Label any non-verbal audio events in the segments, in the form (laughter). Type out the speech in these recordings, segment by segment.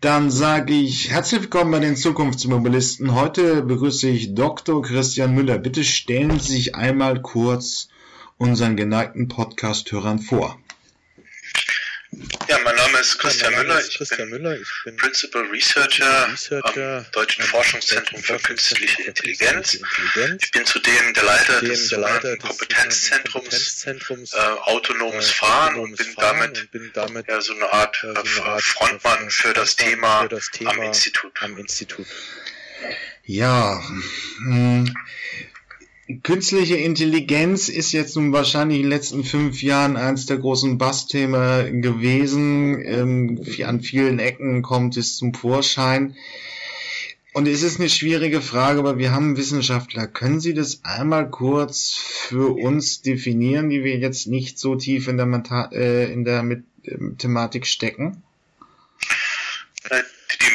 Dann sage ich herzlich willkommen bei den Zukunftsmobilisten. Heute begrüße ich Dr. Christian Müller. Bitte stellen Sie sich einmal kurz unseren geneigten Podcast-Hörern vor. Name ist Christian, ja, Müller. Ich, Christian bin Müller. ich bin Principal Researcher, Researcher am Deutschen Forschungszentrum für Künstliche Intelligenz. Intelligenz. Ich bin zudem der Leiter des, der Leiter des Kompetenzzentrums, Kompetenzzentrums äh, Autonomes äh, Fahren und bin damit, und bin damit ja, so eine Art, äh, so eine Art Frontmann für das, Thema, für das Thema am Institut. Am Institut. Ja, hm. Künstliche Intelligenz ist jetzt nun wahrscheinlich in den letzten fünf Jahren eines der großen Bassthemen gewesen. Ähm, an vielen Ecken kommt es zum Vorschein. Und es ist eine schwierige Frage, aber wir haben Wissenschaftler. Können Sie das einmal kurz für uns definieren, die wir jetzt nicht so tief in der, Meta äh, in der Mit äh, Thematik stecken?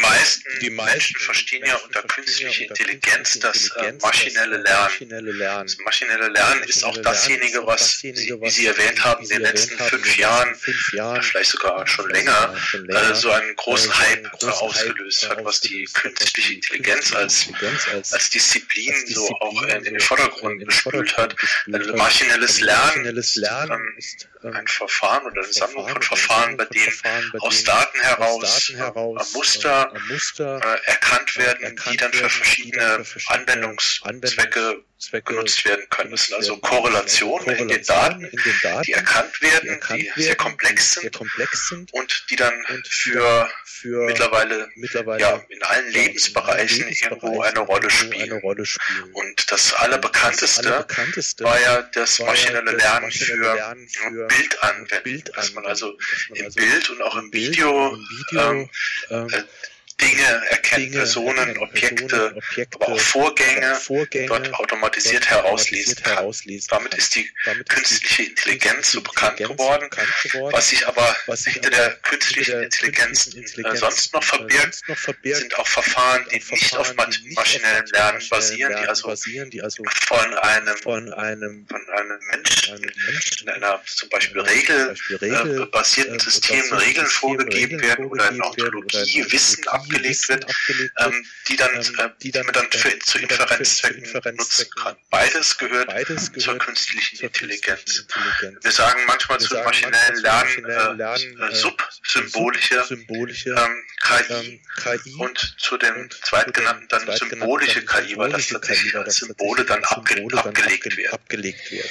Die meisten, die meisten Menschen verstehen ja unter künstlicher Intelligenz das äh, maschinelle Lernen. Das maschinelle Lernen ist auch dasjenige, was, Sie, wie Sie erwähnt haben, in den letzten fünf Jahren, vielleicht sogar schon länger, so einen großen Hype ausgelöst hat, was die künstliche Intelligenz als, als Disziplin so auch in den Vordergrund gespült hat. Also maschinelles Lernen ist ähm, ein Verfahren oder eine Sammlung von Verfahren, bei denen aus Daten heraus Muster Muster, Muster äh, erkannt werden, erkannt die dann für verschiedene Anwendungszwecke Zwecke genutzt werden können. Das sind also Korrelationen, Korrelationen in, den Daten, in, den Daten, die erkannt werden, die, erkannt die sehr, komplex sind, sehr komplex sind und die dann und für, für mittlerweile, mittlerweile ja, in allen Lebensbereichen, Lebensbereichen irgendwo eine Rolle, spielen. Eine Rolle spielen. Und das allerbekannteste, das allerbekannteste war ja das maschinelle Lernen für, Lernen für Bildanwendung, Bild dass man also im also Bild und auch im Video, Video ähm, ähm, äh, Dinge erkennt, Dinge, Personen, Objekte, Personen, Objekte, aber auch Vorgänge, Vorgänge dort automatisiert herauslesen kann. herauslesen Damit ist die Damit künstliche Intelligenz so bekannt geworden. Was sich aber was hinter der künstlichen Intelligenz, Intelligenz sonst noch verbirgt, sind auch Verfahren, die nicht auf maschinellem Lernen basieren, die also, die also von einem, von einem, von einem Menschen in einer zum Beispiel Regel, äh, basierten System Regeln vorgegeben werden oder in Ontologie Wissen ab abgelegt wird, abgelegt ähm, die dann, ähm, äh, die, dann, man dann für, zu Inferenzzwecken nutzen kann. Beides gehört, Beides gehört zur künstlichen zur Intelligenz. Intelligenz. Wir sagen manchmal Wir zum maschinellen Lernen, äh, Lernen äh, subsymbolische, symbolische, ähm, KI, ähm, KI, und zu dem zweitgenannten dann symbolische KI, weil das tatsächlich als Symbole dann abge abgelegt wird. Abgelegt wird.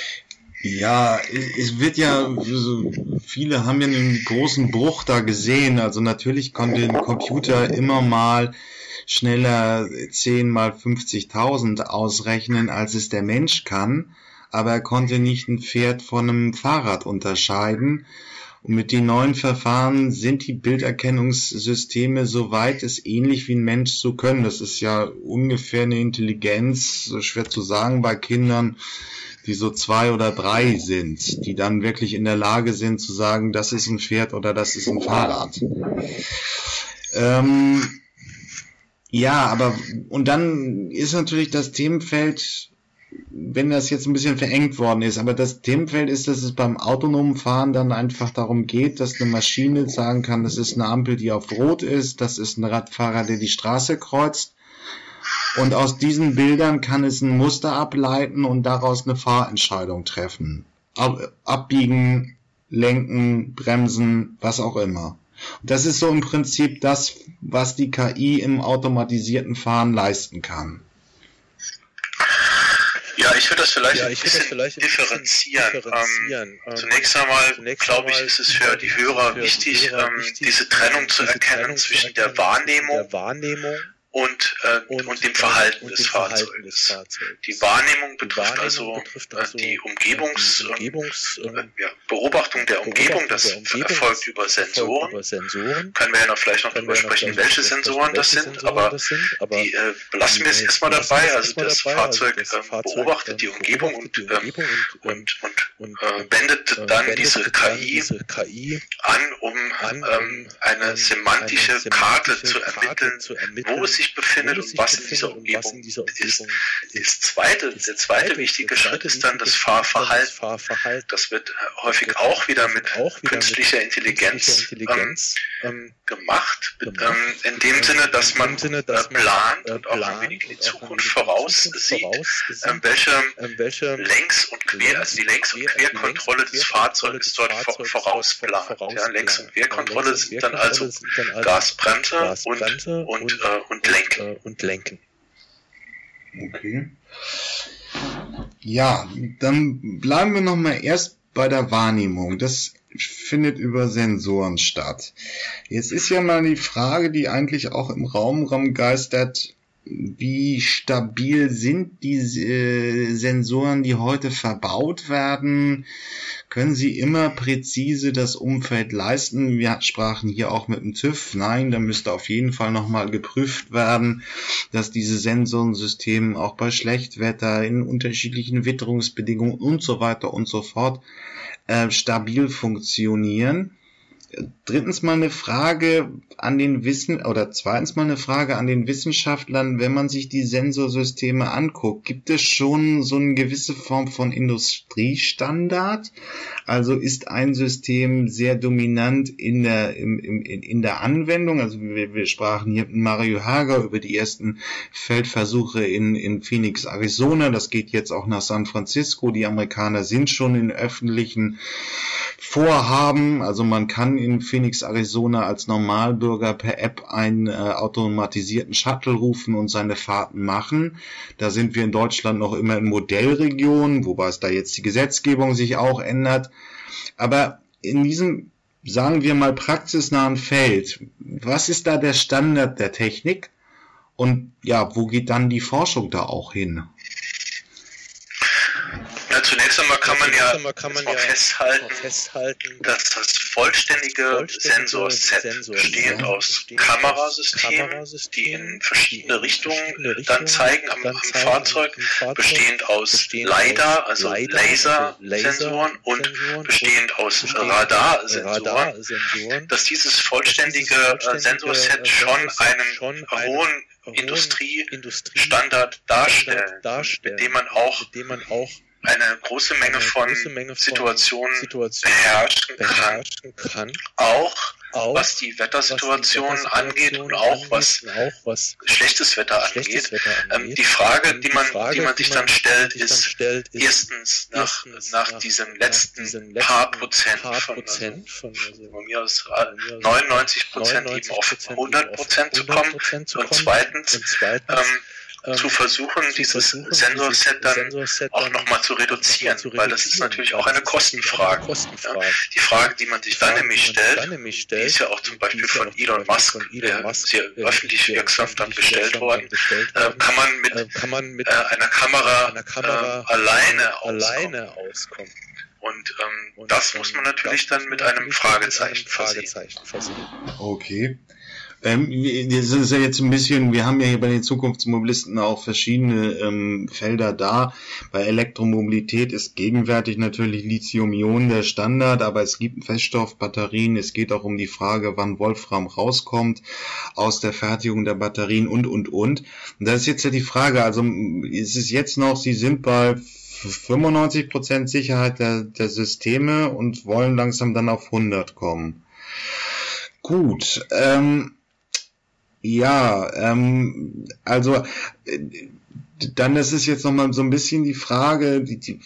Ja, es wird ja, viele haben ja einen großen Bruch da gesehen. Also natürlich konnte ein Computer immer mal schneller 10 mal 50.000 ausrechnen, als es der Mensch kann. Aber er konnte nicht ein Pferd von einem Fahrrad unterscheiden. Und mit den neuen Verfahren sind die Bilderkennungssysteme, soweit es ähnlich wie ein Mensch so können. Das ist ja ungefähr eine Intelligenz, so schwer zu sagen bei Kindern die so zwei oder drei sind, die dann wirklich in der Lage sind zu sagen, das ist ein Pferd oder das ist ein Fahrrad. Ähm, ja, aber und dann ist natürlich das Themenfeld, wenn das jetzt ein bisschen verengt worden ist, aber das Themenfeld ist, dass es beim autonomen Fahren dann einfach darum geht, dass eine Maschine sagen kann, das ist eine Ampel, die auf Rot ist, das ist ein Radfahrer, der die Straße kreuzt und aus diesen Bildern kann es ein Muster ableiten und daraus eine Fahrentscheidung treffen. Ab, abbiegen, lenken, bremsen, was auch immer. Das ist so im Prinzip das, was die KI im automatisierten Fahren leisten kann. Ja, ich würde das vielleicht ja, ein bisschen vielleicht differenzieren. differenzieren. Ähm, zunächst einmal, glaube ich, ist es für die Hörer für wichtig, die Hörer ähm, wichtig diese Trennung zu erkennen Trennung zwischen der Wahrnehmung, der Wahrnehmung und, äh, und, und, dem Verhalten, und des, dem Fahrzeuges. Verhalten des, Fahrzeugs. Die Wahrnehmung betrifft, Wahrnehmung also, betrifft also die Umgebungs, die Umgebungs äh, ja, Beobachtung der Umgebung. Das der Umgebung erfolgt über Sensoren. über Sensoren. Können wir ja noch vielleicht noch darüber sprechen, welche Sensoren das sind, aber, das sind, aber die äh, belassen wir es erstmal dabei. Also das Fahrzeug äh, beobachtet die Umgebung und, ähm, und, und, äh, wendet dann diese KI an, um ähm, eine semantische Karte zu ermitteln, wo sie sich befindet und was in dieser Umgebung ist. Das zweite, der zweite wichtige Schritt ist dann das Fahrverhalten. Das wird häufig auch wieder mit künstlicher Intelligenz ähm, gemacht, ähm, in dem Sinne, dass man äh, plant und auch ein wenig in die Zukunft voraussieht, ähm, welche Längs- und Quer, also die Längs- und Querkontrolle des Fahrzeugs dort vorausplant. Ja, Längs- und Querkontrolle sind dann also Gasbremse und, und, äh, und Lenken. Und Lenken. Okay. Ja, dann bleiben wir nochmal erst bei der Wahrnehmung. Das findet über Sensoren statt. Jetzt ist ja mal die Frage, die eigentlich auch im Raum rumgeistert, wie stabil sind diese äh, Sensoren, die heute verbaut werden? Können sie immer präzise das Umfeld leisten? Wir sprachen hier auch mit dem TÜV. Nein, da müsste auf jeden Fall nochmal geprüft werden, dass diese Sensorensysteme auch bei Schlechtwetter, in unterschiedlichen Witterungsbedingungen und so weiter und so fort äh, stabil funktionieren. Drittens mal eine Frage an den Wissen oder zweitens mal eine Frage an den Wissenschaftlern, wenn man sich die Sensorsysteme anguckt, gibt es schon so eine gewisse Form von Industriestandard? Also ist ein System sehr dominant in der, im, im, in der Anwendung? Also wir, wir sprachen hier mit Mario Hager über die ersten Feldversuche in, in Phoenix, Arizona. Das geht jetzt auch nach San Francisco. Die Amerikaner sind schon in öffentlichen Vorhaben. Also man kann in Phoenix, Arizona als Normalbürger per App einen äh, automatisierten Shuttle rufen und seine Fahrten machen. Da sind wir in Deutschland noch immer in Modellregionen, wobei es da jetzt die Gesetzgebung sich auch ändert. Aber in diesem, sagen wir mal, praxisnahen Feld, was ist da der Standard der Technik? Und ja, wo geht dann die Forschung da auch hin? Ja, zunächst einmal kann man ja, kann man ja festhalten, festhalten, dass das vollständige, vollständige Sensorset Sensor bestehend aus Kamerasystemen, Kamerasystemen, die in verschiedene Richtungen, Richtungen dann zeigen am, am Fahrzeug, Fahrzeug, bestehend aus LiDAR, also, also Lasersensoren und bestehend aus Radarsensoren, dass dieses vollständige äh, Sensorset schon einen hohen Industriestandard darstellt, mit dem man auch eine große Menge, eine von, große Menge von Situationen, Situationen beherrschen, beherrschen kann. kann. Auch, auch was die Wettersituation, was die Wettersituation angeht und auch was, auch was schlechtes Wetter schlechtes angeht. Wetter angeht. Ähm, die Frage, ähm, die man, Frage, die man sich dann stellt, ist, stellt, ist erstens nach, nach, nach diesem letzten, paar Prozent, paar von, Prozent von, also, von mir aus 99 Prozent eben auf 100 Prozent zu kommen. Und zweitens, ähm, ähm, zu versuchen, zu dieses Sensorset dann Sensorset auch nochmal zu reduzieren, zu weil das ist natürlich auch eine Kostenfrage. Kostenfrage. Ja, die Frage, die man sich dann nämlich stellt, die ist ja auch zum Beispiel von Elon Musk, der ist ja öffentlich wirksam dann gestellt worden, äh, kann man mit, äh, kann man mit äh, einer Kamera, einer Kamera äh, alleine, alleine auskommen. Und, ähm, und das muss man natürlich dann mit einem Fragezeichen versehen. Okay. Ähm, das ist ja jetzt ein bisschen, wir haben ja hier bei den Zukunftsmobilisten auch verschiedene ähm, Felder da. Bei Elektromobilität ist gegenwärtig natürlich Lithium-Ionen der Standard, aber es gibt Feststoffbatterien. Es geht auch um die Frage, wann Wolfram rauskommt aus der Fertigung der Batterien und, und, und. Und da ist jetzt ja die Frage, also ist es jetzt noch, Sie sind bei 95% Sicherheit der, der Systeme und wollen langsam dann auf 100 kommen. Gut, ähm, ja, ähm, also äh, dann ist es jetzt nochmal so ein bisschen die Frage, die, die,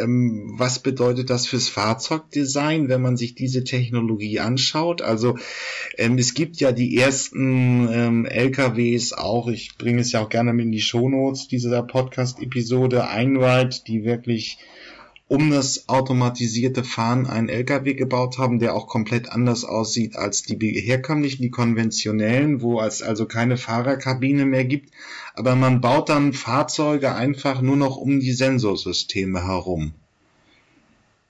ähm, was bedeutet das fürs Fahrzeugdesign, wenn man sich diese Technologie anschaut? Also ähm, es gibt ja die ersten ähm, LKWs auch, ich bringe es ja auch gerne in die Shownotes dieser Podcast-Episode, Einride, die wirklich um das automatisierte Fahren einen LKW gebaut haben, der auch komplett anders aussieht als die herkömmlichen, die konventionellen, wo es also keine Fahrerkabine mehr gibt. Aber man baut dann Fahrzeuge einfach nur noch um die Sensorsysteme herum.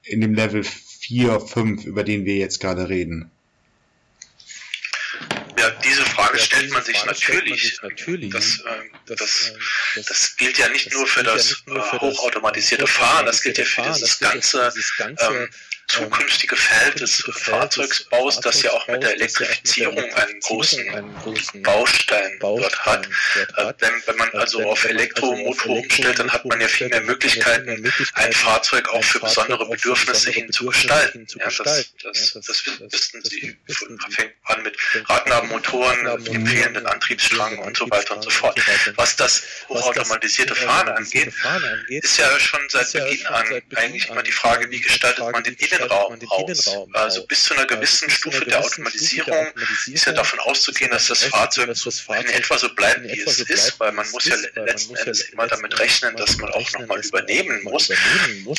In dem Level 4, 5, über den wir jetzt gerade reden. Ja, diese Frage stellt man sich natürlich. Das, äh, das, das, das, gilt ja nicht nur für das, ja äh, hochautomatisierte Fahren, das gilt ja für dieses ganze, ähm, zukünftige Feld des Fahrzeugsbaus, das ja auch mit der Elektrifizierung einen großen Baustein dort hat. Äh, wenn, wenn man also auf Elektromotor umstellt, dann hat man ja viel mehr Möglichkeiten, ein Fahrzeug auch für besondere Bedürfnisse hin zu gestalten. Ja, das, das, das wissen Sie. Fängt an mit Radnabenmotoren, fehlenden Antriebsstrang und so weiter und so fort. Was das hochautomatisierte Fahren angeht, ist ja schon seit Beginn an eigentlich immer die Frage, wie gestaltet man den Innenraum aus. Also bis zu einer gewissen Stufe der Automatisierung ist ja davon auszugehen, dass das Fahrzeug in etwa so bleibt, wie es ist, weil man muss ja letzten Endes immer damit rechnen, dass man auch nochmal übernehmen muss.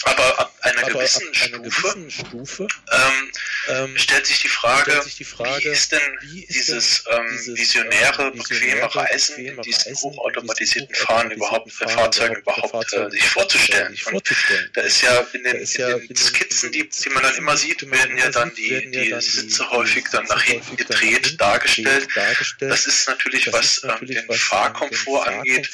Aber ab einer gewissen Stufe ähm, ähm, stellt sich die Frage, wie ist denn dieses ähm, visionäre, bequeme Reisen in diesen hochautomatisierten Fahren überhaupt, Fahrzeugen überhaupt äh, sich vorzustellen? Und da ist ja in den, in den Skizzen, die, die man dann immer sieht, werden ja dann die, die Sitze häufig dann nach hinten gedreht dargestellt. Das ist natürlich, was ähm, den Fahrkomfort angeht,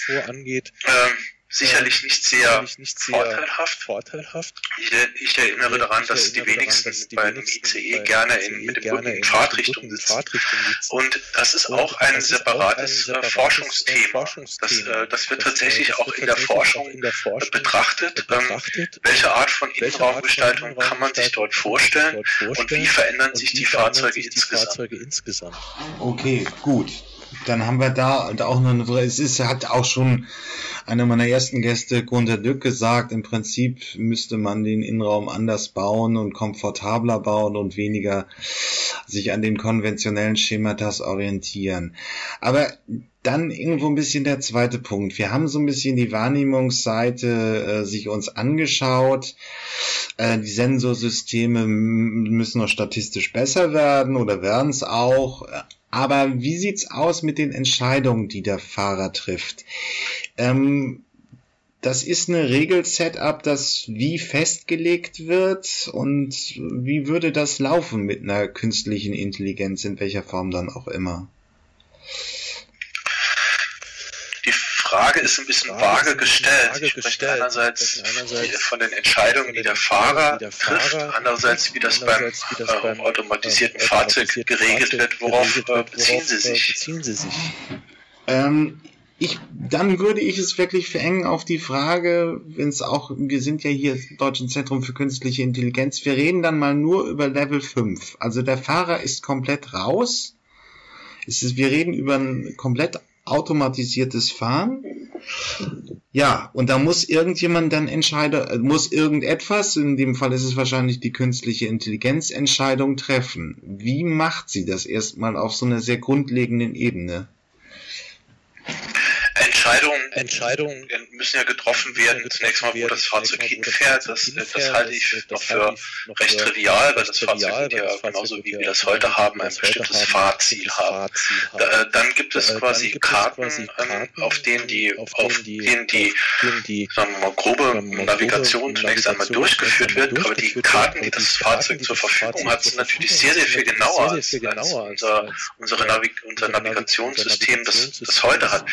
ähm, sicherlich nicht sehr, nicht sehr vorteilhaft. vorteilhaft. Ich, ich, erinnere daran, dass die wenigsten bei einem ICE gerne in, mit dem Rücken in Fahrtrichtung sitzen. Und das ist auch ein separates ein äh, Forschungsthema. Das, äh, das wird tatsächlich auch in der Forschung betrachtet. Ähm, welche Art von Innenraumgestaltung kann man sich dort vorstellen und wie verändern sich die Fahrzeuge insgesamt? Okay, gut dann haben wir da und auch noch eine, es ist, hat auch schon einer meiner ersten Gäste, Gunther Dück, gesagt, im Prinzip müsste man den Innenraum anders bauen und komfortabler bauen und weniger sich an den konventionellen Schematas orientieren. Aber dann irgendwo ein bisschen der zweite Punkt. Wir haben so ein bisschen die Wahrnehmungsseite äh, sich uns angeschaut. Äh, die Sensorsysteme müssen noch statistisch besser werden oder werden es auch. Aber wie sieht's aus mit den Entscheidungen, die der Fahrer trifft? Ähm, das ist eine Regel-Setup, das wie festgelegt wird und wie würde das laufen mit einer künstlichen Intelligenz, in welcher Form dann auch immer? Frage ist ein bisschen vage gestellt. Ich spreche einerseits von den Entscheidungen, die der Fahrer trifft, andererseits wie das beim äh, automatisierten Fahrzeug geregelt wird. Worauf äh, beziehen Sie sich? Ähm, ich, dann würde ich es wirklich verengen auf die Frage, wenn es auch, wir sind ja hier im Deutschen Zentrum für Künstliche Intelligenz, wir reden dann mal nur über Level 5. Also der Fahrer ist komplett raus. Es ist, wir reden über ein komplett automatisiertes Fahren. Ja, und da muss irgendjemand dann entscheiden, muss irgendetwas, in dem Fall ist es wahrscheinlich die künstliche Intelligenz, Entscheidung treffen. Wie macht sie das erstmal auf so einer sehr grundlegenden Ebene? Entscheidungen, Entscheidungen müssen ja getroffen werden, zunächst mal, wo das Fahrzeug hinfährt. Das, das halte ich noch für recht trivial, weil das Fahrzeug ja genauso wie wir das heute haben, ein bestimmtes Fahrziel haben. Da, dann gibt es quasi Karten, ähm, auf denen die, auf denen die, sagen wir mal, grobe Navigation zunächst einmal durchgeführt wird, aber die Karten, die das Fahrzeug zur Verfügung hat, sind natürlich sehr, sehr viel genauer als, unser, unsere Navi unser Navigationssystem, das, das heute hat.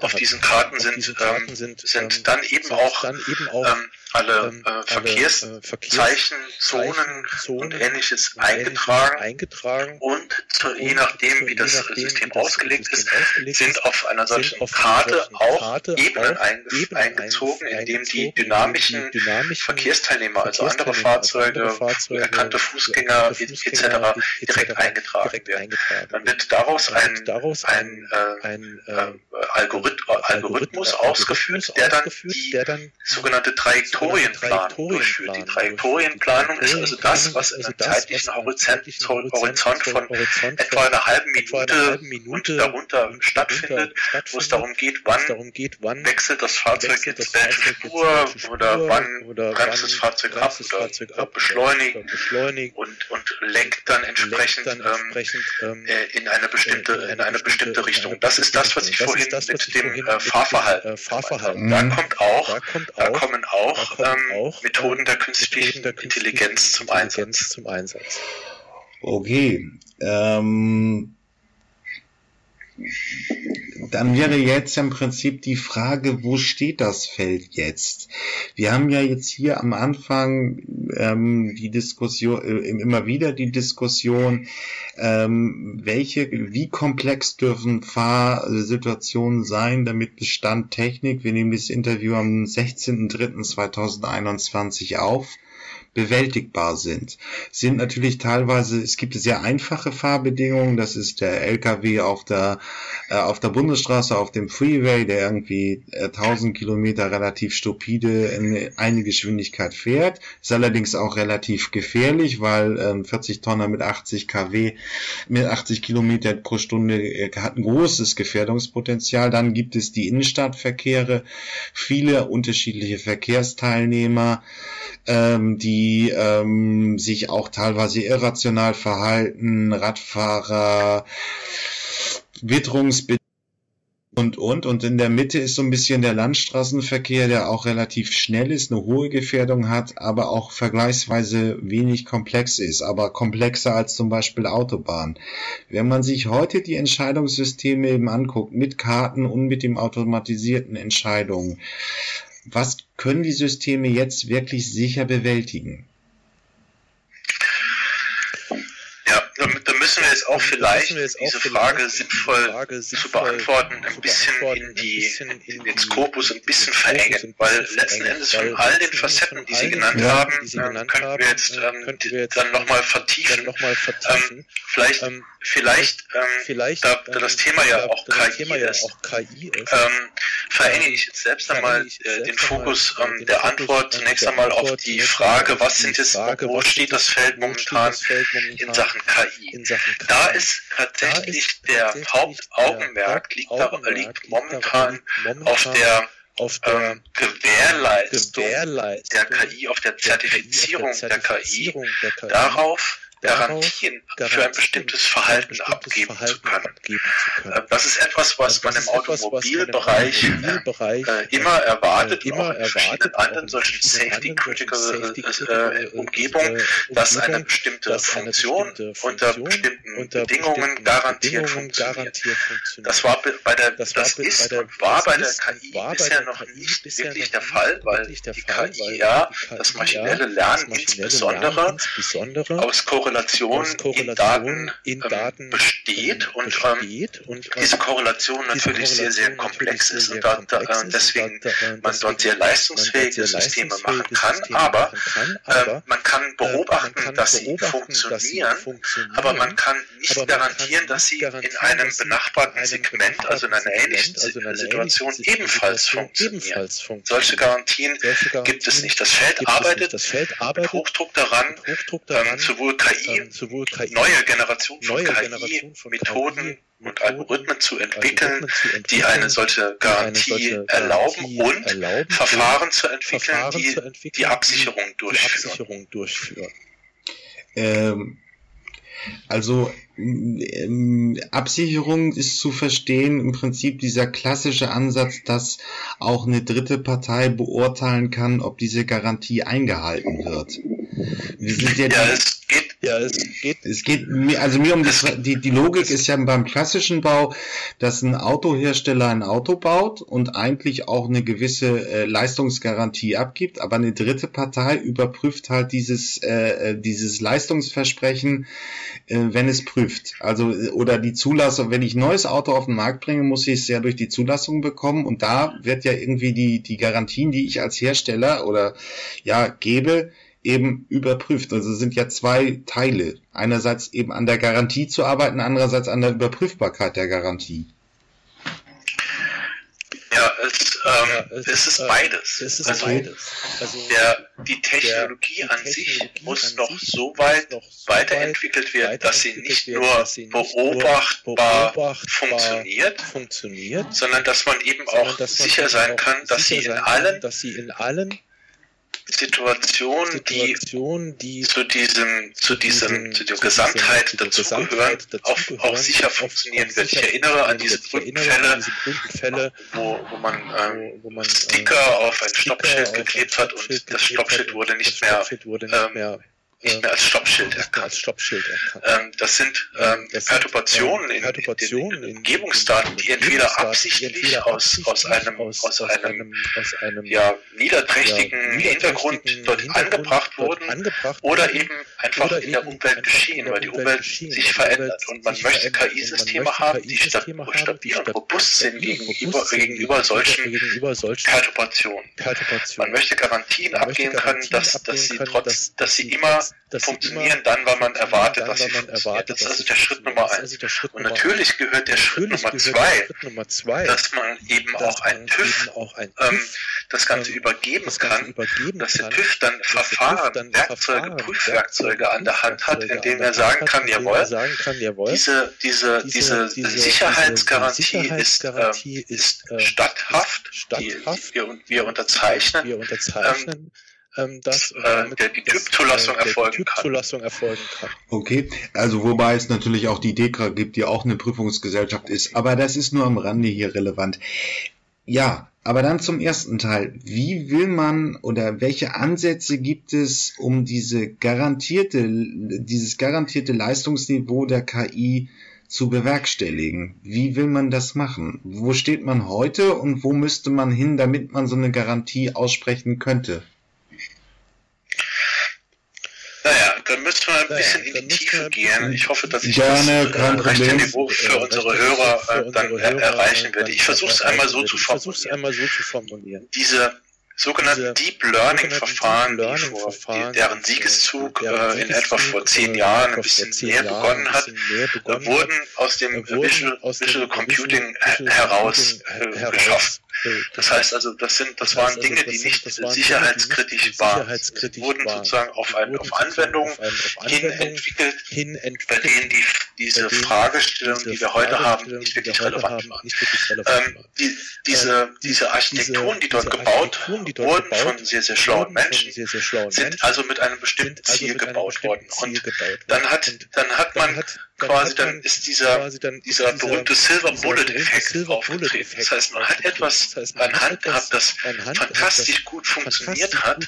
Auf diesen Karten sind, ähm, sind, sind dann eben auch, dann eben auch ähm, alle ähm, äh, Verkehrszeichen, Zonen und ähnliches eingetragen, eingetragen und zu, je nachdem, wie das System ausgelegt ist, sind auf einer solchen Karte auch Ebenen eingezogen, in dem die dynamischen Verkehrsteilnehmer, also andere Fahrzeuge, erkannte Fußgänger etc. direkt eingetragen werden. Dann wird daraus ein, ein, äh, ein äh, Algorithmus ausgeführt, der dann die sogenannte Trajektorie Trajektorienplanung durchführt. Die Trajektorienplanung ist also das, was in einem zeitlichen Horizont, Horizont von etwa einer halben Minute, und darunter stattfindet, wo es darum geht, wann wechselt das Fahrzeug jetzt welche Spur oder wann bremst das Fahrzeug ab oder beschleunigt und, und lenkt dann entsprechend ähm, äh, in eine bestimmte in eine bestimmte Richtung. Das ist das, was ich vorhin mit dem äh, Fahrverhalten. Fahrverhalten. Da kommt auch, da kommen auch auch, ähm, auch Methoden der künstlichen der Intelligenz, zum, Einsatz. zum Einsatz. Okay. Ähm, dann wäre jetzt im Prinzip die Frage, wo steht das Feld jetzt? Wir haben ja jetzt hier am Anfang ähm, die Diskussion, äh, immer wieder die Diskussion, ähm, welche, wie komplex dürfen Fahrsituationen sein, damit Bestand Technik, wir nehmen das Interview am 16.03.2021 auf, bewältigbar sind. Sind natürlich teilweise, es gibt sehr einfache Fahrbedingungen, das ist der LKW auf der, äh, auf der Bundesstraße, auf dem Freeway, der irgendwie äh, 1000 Kilometer relativ stupide in eine Geschwindigkeit fährt, ist allerdings auch relativ gefährlich, weil ähm, 40 Tonner mit 80 kW, mit 80 Kilometer pro Stunde äh, hat ein großes Gefährdungspotenzial. Dann gibt es die Innenstadtverkehre, viele unterschiedliche Verkehrsteilnehmer, ähm, die ähm, sich auch teilweise irrational verhalten, Radfahrer, Witterungsbedingungen und, und. Und in der Mitte ist so ein bisschen der Landstraßenverkehr, der auch relativ schnell ist, eine hohe Gefährdung hat, aber auch vergleichsweise wenig komplex ist, aber komplexer als zum Beispiel Autobahn. Wenn man sich heute die Entscheidungssysteme eben anguckt, mit Karten und mit dem automatisierten Entscheidungen, was können die Systeme jetzt wirklich sicher bewältigen? müssen wir jetzt auch vielleicht jetzt diese auch Frage sinnvoll, Frage sinnvoll zu beantworten, ein bisschen in, die, in den Skopus ein bisschen verengen, weil letzten Endes von all den Facetten, die Sie genannt haben, ähm, könnten wir jetzt ähm, dann nochmal vertiefen. Ähm, vielleicht, ähm, vielleicht, ähm, vielleicht da, da das Thema ja auch KI ist, verenge ich jetzt selbst einmal äh, den Fokus der Antwort zunächst einmal auf die Frage, was sind es, wo steht das Feld momentan in Sachen KI? Da ist tatsächlich der Hauptaugenmerk liegt, da, liegt momentan auf der auf der ähm, Gewährleistung, Gewährleistung der KI, auf der Zertifizierung der KI, darauf, Garantien für ein bestimmtes Verhalten abgeben zu können. Äh, das ist etwas, was man im Automobilbereich äh, immer erwartet, immer auch in verschiedenen anderen solchen Safety-Critical äh, Umgebungen, dass eine bestimmte Funktion unter bestimmten Bedingungen garantiert funktioniert. Das war bei der, das ist und war bei der KI bisher noch nicht wirklich der Fall, weil die KI ja das maschinelle Lernen insbesondere aus Korrelation Korrelation, Korrelation in Daten, in ähm, Daten besteht, ähm, und, besteht und ähm, diese Korrelation natürlich sehr, sehr komplex ist und dort, äh, deswegen man dort sehr leistungsfähige Systeme machen kann, aber äh, man kann beobachten, dass sie funktionieren, aber man kann nicht garantieren, dass sie in einem benachbarten Segment, also in einer ähnlichen Situation, ebenfalls funktionieren. Solche Garantien gibt es nicht. Das Feld arbeitet mit Hochdruck daran, sowohl KI KI, sowohl KI, neue Generation von KI-Methoden und Algorithmen zu entwickeln, die eine solche Garantie erlauben und Verfahren zu entwickeln, die die Absicherung durchführen. Ähm, also ähm, Absicherung ist zu verstehen im Prinzip dieser klassische Ansatz, dass auch eine dritte Partei beurteilen kann, ob diese Garantie eingehalten wird. Wir sind ja, ja es geht, ja, es geht. Es geht mir, also mir um das, die, die Logik ist ja beim klassischen Bau, dass ein Autohersteller ein Auto baut und eigentlich auch eine gewisse äh, Leistungsgarantie abgibt, aber eine dritte Partei überprüft halt dieses, äh, äh dieses Leistungsversprechen, äh, wenn es prüft. Also, oder die Zulassung, wenn ich ein neues Auto auf den Markt bringe, muss ich es ja durch die Zulassung bekommen und da wird ja irgendwie die, die Garantien, die ich als Hersteller oder ja gebe, eben überprüft. Also sind ja zwei Teile. Einerseits eben an der Garantie zu arbeiten, andererseits an der Überprüfbarkeit der Garantie. Ja, es, ähm, ja, es, es ist beides. Es ist also, beides. Also der, die Technologie der, die an sich muss an noch sich so weit noch so weiterentwickelt werden, dass sie nicht nur beobachtbar, beobachtbar funktioniert, funktioniert, sondern dass man eben auch sicher sein kann, dass sie in allen, dass sie in allen Situationen, Situation, die, die, zu diesem, zu diesem, zu der Gesamtheit dazugehören, auch, auch sicher funktionieren wird. Ich erinnere an diese Brückenfälle, wo, wo man, ähm, wo man Sticker auf ein Stoppschild geklebt hat und das Stoppschild wurde nicht mehr, ähm, nicht (laughs) mehr als Stoppschild erkannt. Als Stoppschild erkannt. Ähm, das sind ähm, das Perturbationen, sind, ähm, Perturbationen in, in, in Umgebungsdaten, die entweder absichtlich aus, aus einem, aus einem, aus einem ja, niederträchtigen ja, Hintergrund dort Hintergrund angebracht wurden angebracht oder eben einfach oder in der Umwelt geschehen, weil die Umwelt sich verändert. Und man möchte KI-Systeme haben, die stabil und robust sind gegenüber, gegenüber solchen Perturbationen. Man möchte Garantien abgeben können, dass, dass sie trotz, dass sie immer funktionieren dann, wann man erwartet, dass sie funktionieren. Das ist also der Schritt Nummer eins. Und natürlich gehört der Schritt Nummer zwei, dass man eben auch ein TÜV ähm, das Ganze übergeben kann, dass der TÜV dann Verfahren, Werkzeuge, Prüfwerkzeuge an der Hand hat, indem er sagen kann, jawohl, diese, diese, diese Sicherheitsgarantie ist, äh, ist statthaft, die, die wir unterzeichnen. Ähm, ähm, dass äh, äh die Typzulassung äh, erfolgen, erfolgen kann. Okay, also wobei es natürlich auch die DEKRA gibt, die auch eine Prüfungsgesellschaft ist, aber das ist nur am Rande hier relevant. Ja, aber dann zum ersten Teil. Wie will man oder welche Ansätze gibt es, um diese garantierte, dieses garantierte Leistungsniveau der KI zu bewerkstelligen? Wie will man das machen? Wo steht man heute und wo müsste man hin, damit man so eine Garantie aussprechen könnte? Naja, dann müssen wir ein bisschen in die Tiefe gehen. Ich hoffe, dass ich Gerne, das äh, rechte Niveau für unsere Hörer äh, dann er erreichen werde. Ich versuche es einmal so zu formulieren. Diese sogenannten Deep Learning Verfahren, die vor, die, deren Siegeszug äh, in etwa vor zehn Jahren ein bisschen näher begonnen hat, wurden aus dem Visual, Visual Computing heraus äh, geschaffen. Das heißt also, das sind, das waren also, Dinge, die nicht sicherheitskritisch waren. Sie wurden sozusagen auf, ein, auf Anwendungen hin entwickelt, bei denen die, diese Fragestellung, die wir heute haben, nicht wirklich relevant waren. Ähm, die, diese, diese Architekturen, die dort gebaut wurden von sehr, sehr schlauen Menschen, sind also mit einem bestimmten also Ziel gebaut worden. Und dann hat, dann hat man quasi, dann ist dieser, dieser berühmte Silver Bullet Effekt aufgetreten. Das heißt, man hat etwas an Hand gehabt, das fantastisch gut funktioniert hat,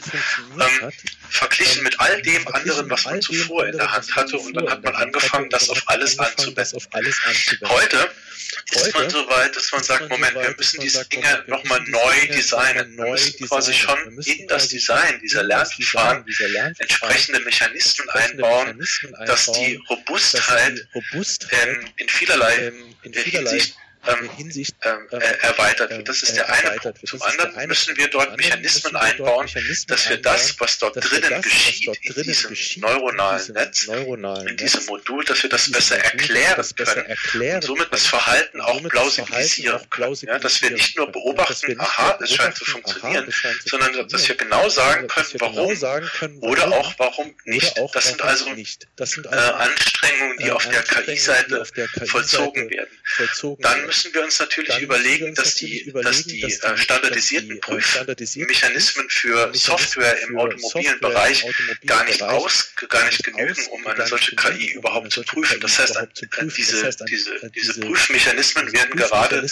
ähm, verglichen mit all dem anderen, was man zuvor in der Hand hatte. Und dann hat man angefangen, das auf alles anzuwenden. Heute ist man so weit, dass man sagt, Moment, wir müssen diese Dinge nochmal neu designen. Wir müssen quasi schon in das Design dieser Lernverfahren entsprechende Mechanismen einbauen, dass die Robustheit in vielerlei Hinsicht ähm, Hinsicht ähm, äh, erweitert wird. Das ist der eine Punkt. Zum anderen müssen wir dort Mechanismen einbauen, dass wir das, was dort drinnen geschieht, in diesem neuronalen Netz, in diesem Modul, dass wir das besser erklären können und somit das Verhalten auch plausibilisieren können. Ja, dass wir nicht nur beobachten, aha, es scheint zu funktionieren, sondern dass wir genau sagen können, warum oder auch warum nicht. Das sind also äh, Anstrengungen, die auf der KI-Seite vollzogen werden. Dann müssen wir uns natürlich überlegen, dass die, dass die äh, standardisierten Prüfmechanismen für Software im automobilen Bereich gar nicht aus, gar nicht genügen, um eine solche KI überhaupt zu prüfen. Das heißt, diese, diese, diese Prüfmechanismen werden gerade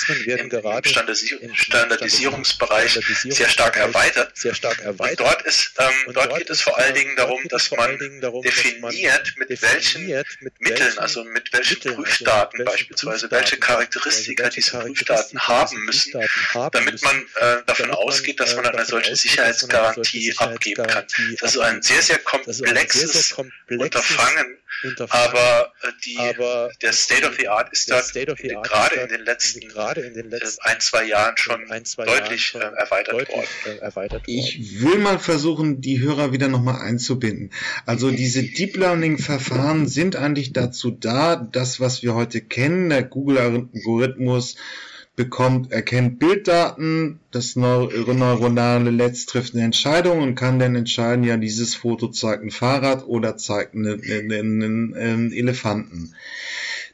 im Standardisierungsbereich sehr stark erweitert. Und dort, ist, ähm, dort geht es vor allen Dingen darum, dass man definiert, mit welchen Mitteln, also mit welchen Prüfdaten beispielsweise, welche Charakteristiken Politiker diese Prüfdaten haben müssen, damit man äh, davon ausgeht, dass man eine solche Sicherheitsgarantie abgeben kann. Das ist ein sehr, sehr komplexes Unterfangen, aber, äh, die, aber der State of the Art ist da gerade in den letzten, gerade in den letzten ein, zwei Jahren schon ein, zwei deutlich Jahren äh, erweitert, deutlich, worden. Äh, erweitert worden. Ich will mal versuchen, die Hörer wieder nochmal einzubinden. Also diese Deep Learning Verfahren sind eigentlich dazu da, das, was wir heute kennen, der Google-Algorithmus bekommt, erkennt Bilddaten, das neuronale Netz trifft eine Entscheidung und kann dann entscheiden, ja, dieses Foto zeigt ein Fahrrad oder zeigt einen, einen, einen Elefanten.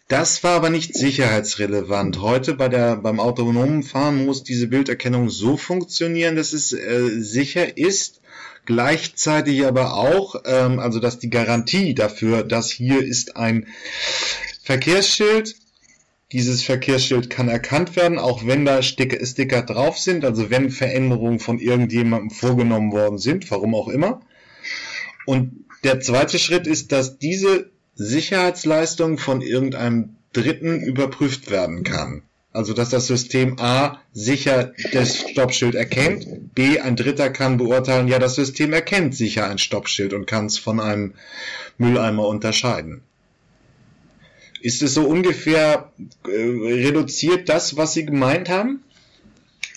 Das war aber nicht sicherheitsrelevant. Heute bei der, beim autonomen Fahren muss diese Bilderkennung so funktionieren, dass es äh, sicher ist, gleichzeitig aber auch, ähm, also dass die Garantie dafür, dass hier ist ein Verkehrsschild, dieses Verkehrsschild kann erkannt werden, auch wenn da Sticker, drauf sind, also wenn Veränderungen von irgendjemandem vorgenommen worden sind, warum auch immer. Und der zweite Schritt ist, dass diese Sicherheitsleistung von irgendeinem Dritten überprüft werden kann. Also dass das System A sicher das Stoppschild erkennt, B ein Dritter kann beurteilen, ja das System erkennt sicher ein Stoppschild und kann es von einem Mülleimer unterscheiden. Ist es so ungefähr äh, reduziert das, was Sie gemeint haben?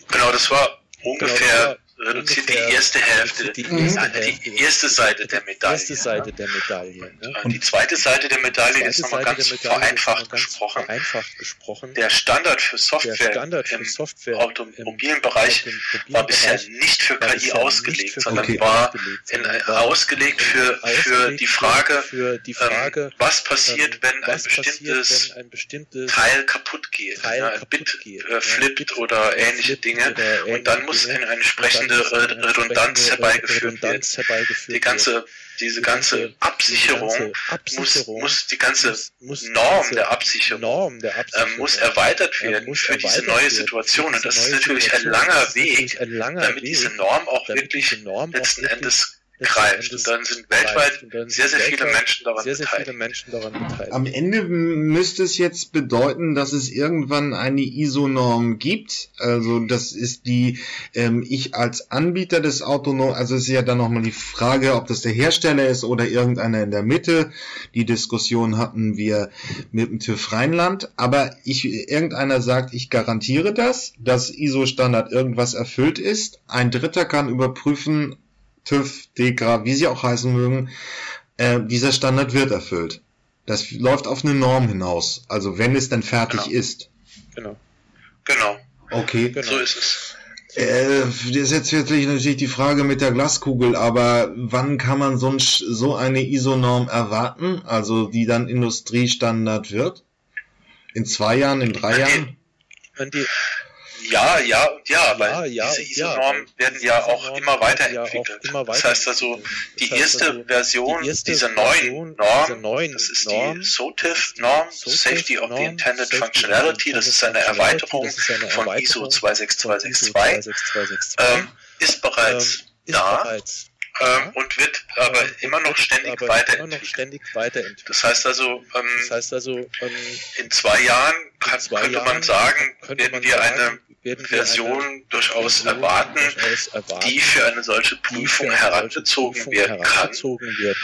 Genau, das war ungefähr reduziert die erste Hälfte, die, erste, die erste Seite der Medaille. Erste Seite der Medaille ne? Und die zweite Seite der Medaille ist nochmal ganz vereinfacht gesprochen. vereinfacht gesprochen. Der Standard für Software, Standard für Software im automobilen Bereich war bisher nicht für KI ausgelegt, sondern okay. war in, äh, ausgelegt für, für die Frage, für die Frage ähm, was passiert, ähm, wenn, ein bestimmtes, ein bestimmtes Teil kaputt geht, Teil ja, kaputt Bit geht, äh, flippt oder ähnliche Dinge. Und dann muss in eine entsprechende Redundanz herbeigeführt wird. Die ganze, diese ganze Absicherung, muss, muss die ganze Norm der Absicherung äh, muss erweitert werden für diese neue Situation. Und das ist natürlich ein langer Weg, damit diese Norm auch wirklich letzten Endes greift. Und dann sind weltweit sehr, sehr viele Menschen daran sehr, sehr viele Menschen daran beteiligt. Am Ende müsste es jetzt bedeuten, dass es irgendwann eine ISO-Norm gibt. Also das ist die, ähm, ich als Anbieter des Autonom, also es ist ja dann nochmal die Frage, ob das der Hersteller ist oder irgendeiner in der Mitte. Die Diskussion hatten wir mit dem TÜV Rheinland. Aber ich, irgendeiner sagt, ich garantiere das, dass ISO-Standard irgendwas erfüllt ist. Ein Dritter kann überprüfen, TÜV, DEKRA, wie sie auch heißen mögen, äh, dieser Standard wird erfüllt. Das läuft auf eine Norm hinaus. Also wenn es dann fertig genau. ist. Genau. Genau. Okay. Genau. So ist es. Äh, das ist jetzt wirklich natürlich die Frage mit der Glaskugel, aber wann kann man so, ein, so eine ISO-Norm erwarten, also die dann Industriestandard wird? In zwei Jahren, in drei Jahren? Wenn die, ja, ja ja, ja weil ja, diese ISO-Normen ja, werden ja auch immer weiterentwickelt. Immer weiter das heißt also, die erste also, Version die erste dieser neuen Norm, Norm das ist die SOTIF-Norm, Safety of the Intended Functionality, das ist eine Erweiterung von ISO 26262, ähm, ist bereits ähm, da ähm, und wird aber immer noch ständig, aber weiterentwickelt. Immer noch ständig weiterentwickelt. Das heißt also, ähm, das heißt also ähm, in zwei Jahren kann, zwei könnte man sagen, werden wir eine Version eine durchaus, Version erwarten, durchaus erwarten, die für eine solche Prüfung herangezogen werden kann.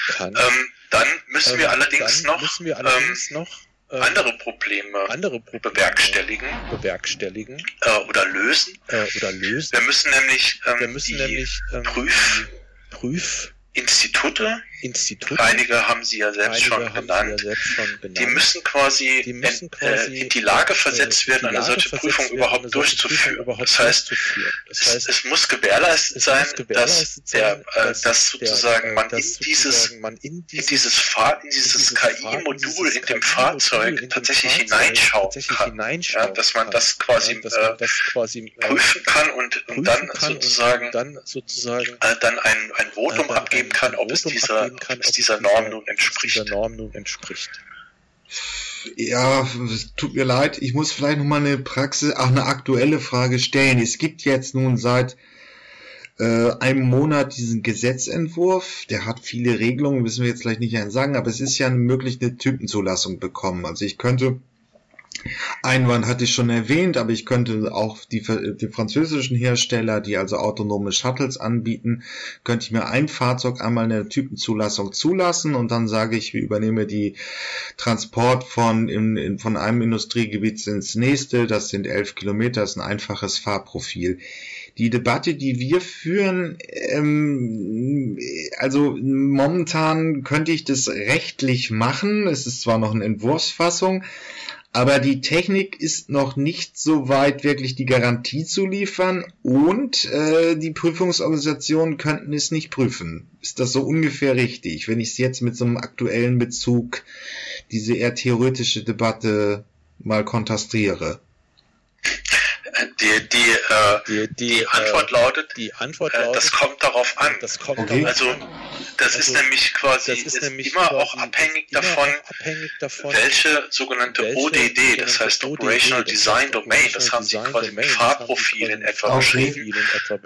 kann. Ähm, dann müssen ähm, wir allerdings noch, wir allerdings ähm, noch andere Probleme, andere Probleme bewerkstelligen, bewerkstelligen äh, oder lösen. Äh, oder lösen. Wir müssen nämlich, ähm, wir müssen die nämlich ähm, Prüf truffe Institute, einige haben Sie ja selbst, schon genannt, ja selbst schon genannt, die müssen quasi, die müssen quasi in, die Lage äh, versetzt werden, eine solche Prüfung überhaupt durchzuführen. Überhaupt das heißt, das heißt es, es, muss gewährleistet sein, dass, der, äh, dass sozusagen man in dieses, in dieses, Fahr in dieses KI-Modul in dem Fahrzeug tatsächlich hineinschauen kann. Ja, dass man das quasi, äh, prüfen kann und, dann sozusagen, dann, sozusagen äh, dann ein, ein Votum abgeben kann, ob es dieser kann, es dieser Norm nun entspricht. Dieser Norm nun entspricht. Ja, es tut mir leid, ich muss vielleicht noch mal eine Praxis, auch eine aktuelle Frage stellen. Es gibt jetzt nun seit äh, einem Monat diesen Gesetzentwurf, der hat viele Regelungen, müssen wir jetzt vielleicht nicht sagen, aber es ist ja möglich, eine Typenzulassung bekommen. Also ich könnte Einwand hatte ich schon erwähnt, aber ich könnte auch die, die, französischen Hersteller, die also autonome Shuttles anbieten, könnte ich mir ein Fahrzeug einmal eine Typenzulassung zulassen und dann sage ich, wir übernehmen die Transport von, in, in, von einem Industriegebiet ins nächste, das sind elf Kilometer, das ist ein einfaches Fahrprofil die Debatte, die wir führen, ähm, also momentan könnte ich das rechtlich machen. Es ist zwar noch eine Entwurfsfassung, aber die Technik ist noch nicht so weit, wirklich die Garantie zu liefern und äh, die Prüfungsorganisationen könnten es nicht prüfen. Ist das so ungefähr richtig, wenn ich es jetzt mit so einem aktuellen Bezug diese eher theoretische Debatte mal kontrastiere? Die, die, äh, die, die, die, Antwort äh, lautet, die Antwort lautet, äh, das kommt darauf an. Das kommt okay. also, das also, ist nämlich quasi ist ist nämlich immer quasi auch abhängig davon, abhängig davon, welche sogenannte welche ODD, das heißt Operational ODD, Design Domain, das haben Sie quasi im Fahrprofil in etwa beschrieben,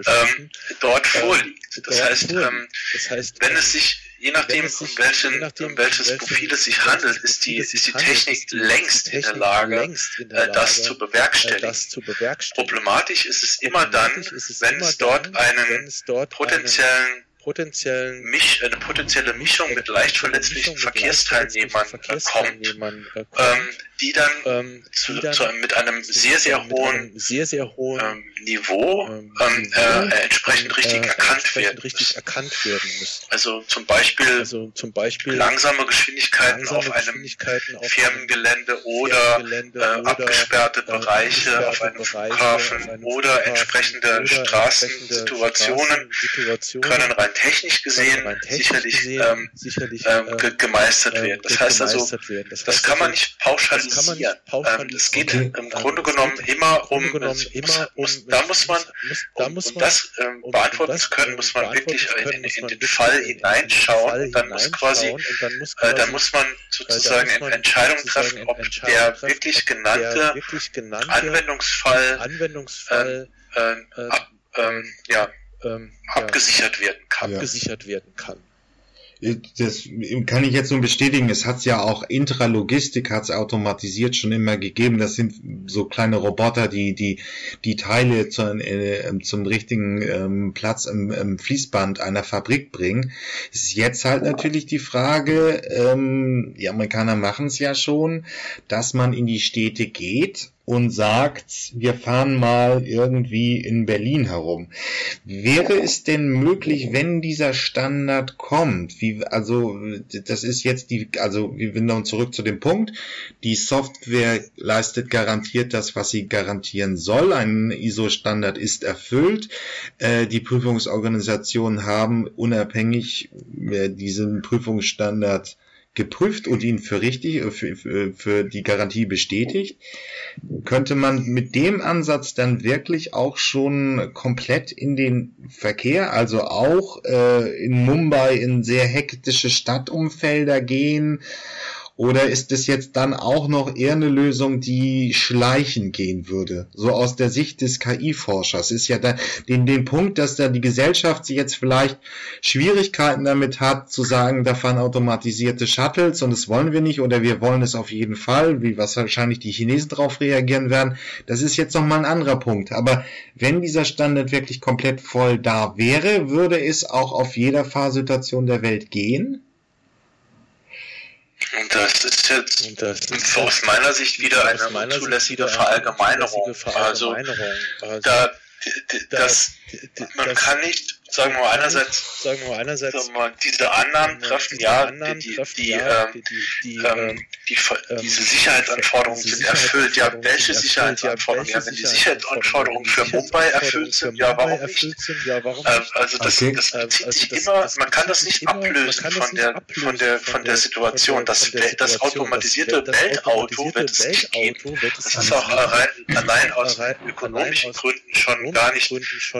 ähm, dort vorliegt. Das heißt, ähm, das heißt, wenn es sich je nachdem, um, welchen, um welches Profil es sich handelt, ist die, ist die Technik längst in der Lage, äh, das zu bewerkstelligen. Problematisch ist es immer dann, wenn es dort einen potenziellen potenziellen Misch, eine potenzielle Mischung mit leicht verletzlichen Verkehrsteilnehmern kommt, ähm, die dann, ähm, zu, die dann zu, mit einem sehr, sehr hohen, sehr, sehr hohen ähm, Niveau ähm, ähm äh, entsprechend richtig, äh, erkannt, werden richtig erkannt werden müssen. Also zum Beispiel, also zum Beispiel langsame Geschwindigkeiten langsame auf einem Geschwindigkeiten auf Firmengelände oder, Firmengelände äh, oder abgesperrte äh, Bereiche abgesperrte auf einem Bereiche Flughafen auf einem oder entsprechende oder Straßensituationen können rein technisch gesehen rein technisch sicherlich, gesehen ähm, sicherlich ähm, äh, ge gemeistert äh, werden. Das heißt also, werden. Das, das heißt kann man also, nicht pauschalisieren. Ähm, es geht pauschalisieren. im Ähm, Grunde genommen immer um, genommen immer muss, um- da muss man, muss- da um, muss um man- das ähm, um beantworten das, zu können, ähm, muss man wirklich können, in, in man den Fall in hineinschauen und dann muss quasi dann muss äh, dann quasi- muss man sozusagen muss man Entscheidung sozusagen treffen, ob der wirklich genannte wirklich genannte Anwendungsfall Anwendungsfall äh, äh, ab, ähm, ja, ähm, ja, abgesichert werden kann. abgesichert werden kann. Das kann ich jetzt nur bestätigen. Es hat ja auch Intralogistik hat es automatisiert schon immer gegeben. Das sind so kleine Roboter, die die die Teile zu, äh, zum richtigen ähm, Platz im, im Fließband einer Fabrik bringen. Es ist jetzt halt natürlich die Frage. Ähm, die Amerikaner machen es ja schon, dass man in die Städte geht und sagt, wir fahren mal irgendwie in Berlin herum. Wäre es denn möglich, wenn dieser Standard kommt, wie, also, das ist jetzt die, also, wir sind zurück zu dem Punkt, die Software leistet garantiert das, was sie garantieren soll. Ein ISO-Standard ist erfüllt. Äh, die Prüfungsorganisationen haben unabhängig äh, diesen Prüfungsstandard geprüft und ihn für richtig, äh, für, für, für die Garantie bestätigt, könnte man mit dem Ansatz dann wirklich auch schon komplett in den Verkehr, also auch äh, in Mumbai in sehr hektische Stadtumfelder gehen? Oder ist es jetzt dann auch noch eher eine Lösung, die schleichen gehen würde? So aus der Sicht des KI-Forschers ist ja da den, den Punkt, dass da die Gesellschaft jetzt vielleicht Schwierigkeiten damit hat, zu sagen, da fahren automatisierte Shuttles und das wollen wir nicht oder wir wollen es auf jeden Fall, wie was wahrscheinlich die Chinesen darauf reagieren werden. Das ist jetzt nochmal ein anderer Punkt. Aber wenn dieser Standard wirklich komplett voll da wäre, würde es auch auf jeder Fahrsituation der Welt gehen? Und das ist jetzt das ist aus meiner Sicht wieder eine unzulässige Verallgemeinerung. unzulässige Also Verallgemeinerung. Also, da, das, man kann nicht, sagen wir mal, einerseits sagen wir einerseits sagen wir mal, diese Annahmen treffen, ja, Annahmen die, die, treffen, die, ja, ähm, die, die, die, ähm, ähm, die, Ver- ähm, diese Sicherheitsanforderungen diese sind erfüllt. Ja, welche Sicherheitsanforderungen? Ja, wenn die Sicherheitsanforderungen für Mumbai erfüllt sind, ja, warum nicht? Ähm, nicht? also das, das bezieht also sich immer, man kann das nicht ablösen von der, von der, von der Situation. Das, das automatisierte Weltauto wird es nicht geben. Das ist auch allein, aus ökonomischen Gründen schon gar nicht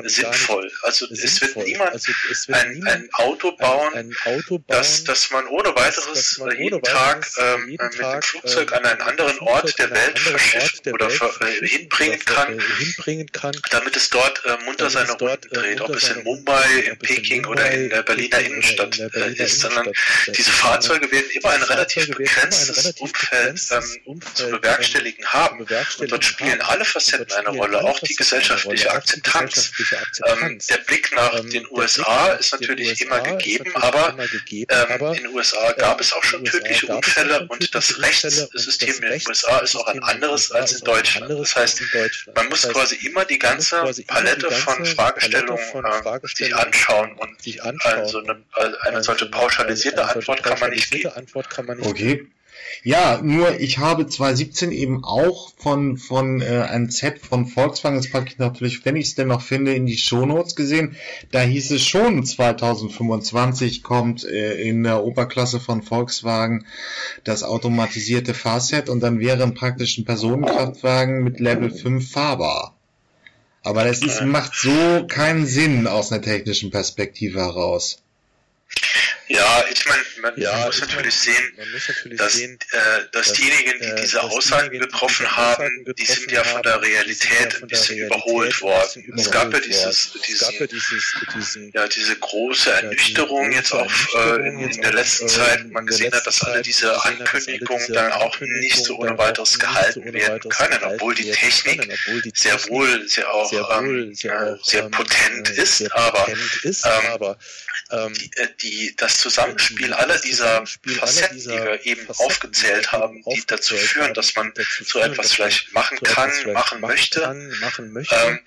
sinnvoll. Also es wird. Niemand Also es wird ein, niemand ein Auto bauen, ein, ein Auto bauen, dass, dass man ohne weiteres man jeden ohne Tag weiteres ähm, jeden mit dem Tag, Flugzeug ähm, an einen mit dem anderen Flugzeug Ort der an einen Welt anderen verschiffen Ort der oder Welt ver, äh, verschiffen hinbringen oder ver- kann, äh, hinbringen kann, damit es dort äh, munter seine Runden äh, dreht, ob es in Mumbai, in Peking oder in der Berliner Innenstadt äh, ist, sondern äh, diese Fahrzeuge werden immer ein relativ begrenztes Umfeld ähm, Umfeld, zu ähm, bewerkstelligen haben. Und dort spielen alle Facetten eine Rolle, auch die gesellschaftliche Akzeptanz. Ähm, der Blick nach Ähm, den der USA ist den natürlich USA immer ist gegeben, natürlich aber immer gegeben, ähm, aber in den USA gab ähm, es auch schon in den USA tödliche gab es auch Unfälle schon und das tödliche Unfälle und Rechtssystem das in den Rechtssystem USA ist auch ein in den anderes als in Deutschland. Das heißt, man muss quasi immer die ganze Palette von Fragestellungen Palette von äh, sich anschauen und also eine, also eine solche pauschalisierte Antwort kann man nicht geben. Okay. Ja, nur ich habe 2017 eben auch von, von äh, einem Set von Volkswagen, das packe ich natürlich, wenn ich es denn noch finde, in die Shownotes gesehen. Da hieß es schon, 2025 kommt äh, in der Oberklasse von Volkswagen das automatisierte Fahrset und dann wäre ein praktisch ein Personenkraftwagen mit Level 5 fahrbar. Aber das ist, macht so keinen Sinn aus einer technischen Perspektive heraus. Ja, ich meine, man, Ja, man muss ich natürlich sehen, man muss natürlich dass, sehen, äh, dass dass, diejenigen, die äh, diese Aussagen die getroffen diese haben, die sind ja von der die ja Realität ein bisschen Realität überholt worden. bisschen Es gab ja überholt dieses. Es gab ja diesen, dieses, diesen, ja, diese große Ernüchterung jetzt auch äh, in, in der letzten äh, Zeit, in man gesehen hat, dass alle diese Ankündigungen diese dann auch nicht so ohne weiteres nicht so gehalten ohne werden weiteres können, gehalten obwohl die werden Technik können, obwohl die sehr Technik wohl sehr auch sehr ähm, ist, aber potent ist, ähm, aber ähm, die, äh, die, das Zusammenspiel aller dieser Facetten, die wir eben aufgezählt haben, die dazu führen, dass man so etwas vielleicht machen kann, machen möchte, ähm,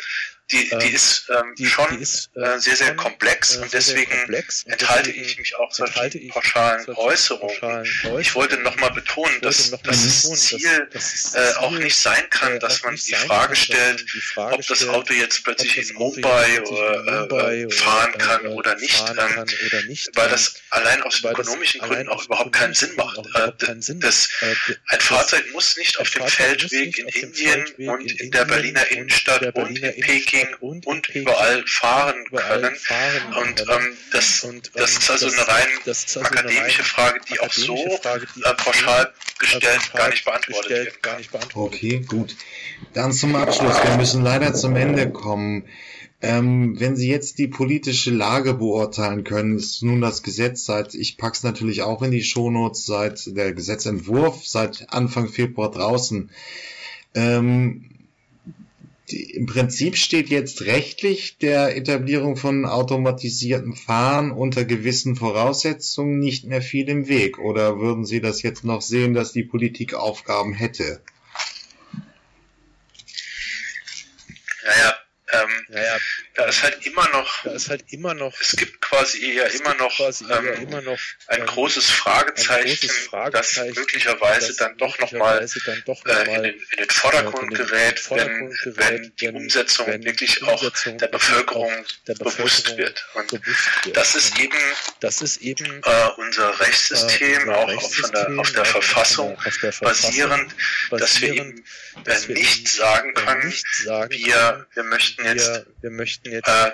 die, die ähm, ist ähm, die, schon die ist äh, sehr, sehr schon, komplex äh, und sehr, sehr deswegen komplex enthalte ich mich auch solchen pauschalen solchen Äußerungen. pauschalen Ich wollte nochmal betonen, dass noch mal das betonen, dass- Ziel dass das äh, auch nicht sein kann, äh, dass man die Frage kann, dass stellt, man die Frage ob das Auto jetzt plötzlich in das Mumbai äh, fahren kann äh, oder nicht, fahren ähm, kann oder nicht, weil ähm, das allein aus weil das ökonomischen allein Gründen auch aus überhaupt keinen Sinn ökonomischen macht. Gründen auch überhaupt Äh, keinen Sinn das, macht. Äh, ein das- Fahrzeug muss nicht auf dem Feldweg in Indien und in der Berliner Innenstadt und in Peking Innenstadt und und überall fahren überall können. fahren Und ähm, das, Und, das ähm, ist also das- eine rein das ist also eine akademische rein Frage, die auch so Frage, die äh, pauschal so, gestellt pauschal gar nicht beantwortet gestellt werden gar nicht beantwortet Okay, gut. Dann zum Abschluss. Wir müssen leider zum Ende kommen. Ähm, wenn Sie jetzt die politische Lage beurteilen können, ist nun das Gesetz seit, ich pack's natürlich auch in die Shownotes, seit der Gesetzentwurf seit Anfang Februar draußen. Ähm, die, Im Prinzip steht jetzt rechtlich der Etablierung von automatisiertem Fahren unter gewissen Voraussetzungen nicht mehr viel im Weg. Oder würden Sie das jetzt noch sehen, dass die Politik Aufgaben hätte? Naja, ähm, Naja, da ist halt immer noch, da ist halt immer noch, es gibt quasi ja immer noch quasi ja ähm, immer noch ein ähm, großes ein Fragezeichen, großes Fragezeichen, das möglicherweise das dann doch nochmal doch äh, in, den, in den Vordergrund in den gerät, Vordergrund wenn, gerät, wenn die Umsetzung wenn wirklich die auch Umsetzung der wirklich Bevölkerung auch der bewusst Bevölkerung wird. Und bewusst wird. das ist eben das ist eben äh, unser Rechtssystem, unser auch auf, von der, Rechtssystem, auf der auch Verfassung auf der Verfassung basierend, dass wir eben dass äh, wir nicht sagen äh, können, nicht sagen wir, können, wir möchten jetzt wir, wir möchten jetzt äh,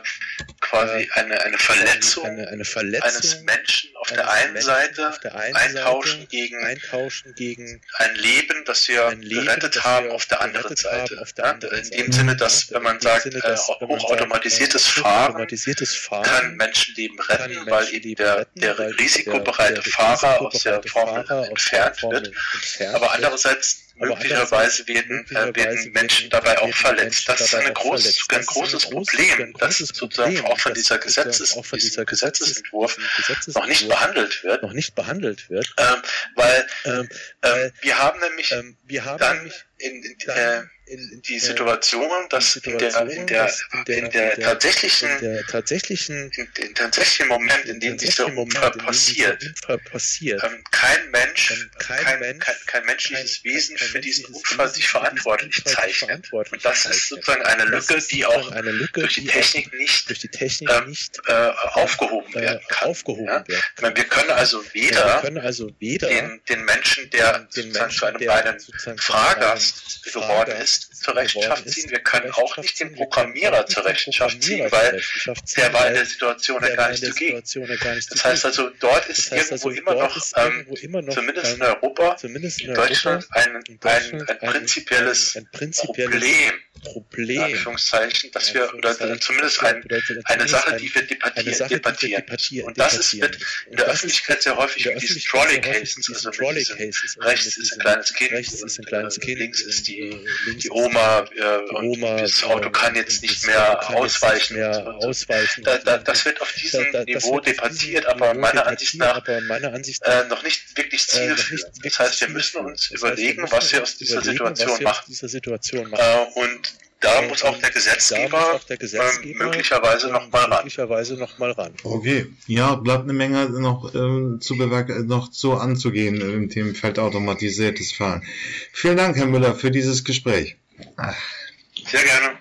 quasi eine, eine Verletzung eine, eine Verletzung? Eines Menschen auf der einen Menschen Seite der einen eintauschen Seite gegen eintauschen gegen ein Leben, das wir ein Leben, gerettet das haben wir auf der anderen haben Seite. auf der anderen in Seite. dem Sinne, dass, wenn man sagt, Sinne, äh, dass, man sagt, hochautomatisiertes äh, Fahren Fahren kann Menschenleben retten, kann weil eben der, retten, der weil risikobereite der Fahrer aus der Formel der entfernt wird. Aber andererseits möglicherweise werden, äh, werden Menschen dabei auch verletzt. Das ist Menschen eine groß, ein ist großes Problem, das großes sozusagen auch von dieser Gesetzes, diesem Gesetzesentwurf Gesetzes- noch nicht behandelt wird. noch nicht behandelt wird. Ähm, weil Ähm, ähm, wir haben nämlich ähm, wir haben dann nämlich in, in, äh, in, in, die äh, Situation, dass in der, Situation, in der, in der- in der tatsächlichen, in der tatsächlichen in tatsächlichen Moment, in dem dieser tatsächlichen Moment, Unfall in dem passiert, Unfall passiert, ähm, kein Mensch, ähm, kein kein, Mensch, kein, kein menschliches kein- Wesen für diesen Unfall sich verantwortlich zeichnet. Und das ist sozusagen eine Lücke, die auch Lücke, durch die Technik nicht durch die Technik ähm, nicht äh, aufgehoben äh, werden kann. aufgehoben Ja? werden wir können also Ja, weder können also weder den, den Menschen, der den sozusagen Menschen, zu einem geworden Fahrgast ist, geworden ziehen. ist, Wir können zur auch nicht den Rechenschaft ziehen. Wir können Programmierer auch nicht zur den Rechenschaft ziehen, Programmierer weil zur Rechenschaft ziehen, der war in weil der Situation ja der gar war in nicht der. Situation ja gar nicht Das heißt zugegen. also, dort ist Das heißt irgendwo also, immer dort noch, ist ähm, irgendwo immer noch, zumindest in ähm, Europa, zumindest in Deutschland, Europa, ein, in ein, Deutschland ein prinzipielles ein, ein prinzipielles Problem, Problem, Anführungszeichen, dass wir, oder Anführungszeichen, zumindest ein, oder eine Sache, die wir debattieren, Sache, debattieren. debattieren, Und das ist, wird debattieren. in der Öffentlichkeit sehr häufig mit diesen Öffentlichkeit Trolley sehr häufig Cases, mit diesen also mit Trolley Cases, rechts mit ist ein kleines Kind rechts ist ein kleines äh, Kind links ist die, äh, die Oma, äh, die und Oma, das Auto kann jetzt und nicht das mehr Auto kann jetzt ausweichen. Nicht mehr ausweichen. Das wird auf diesem Niveau debattiert, aber meiner Ansicht nach noch nicht wirklich zielführend. Das heißt, wir müssen uns überlegen, was wir aus dieser Situation machen. und da Äh, muss auch der da Gesetzgeber auch der Gesetzgeber möglicherweise ähm, noch mal ran. möglicherweise noch mal ran. Okay, ja, bleibt eine Menge noch ähm, zu äh, noch zu anzugehen im Themenfeld automatisiertes Fahren. Vielen Dank, Herr Müller, für dieses Gespräch. Sehr gerne.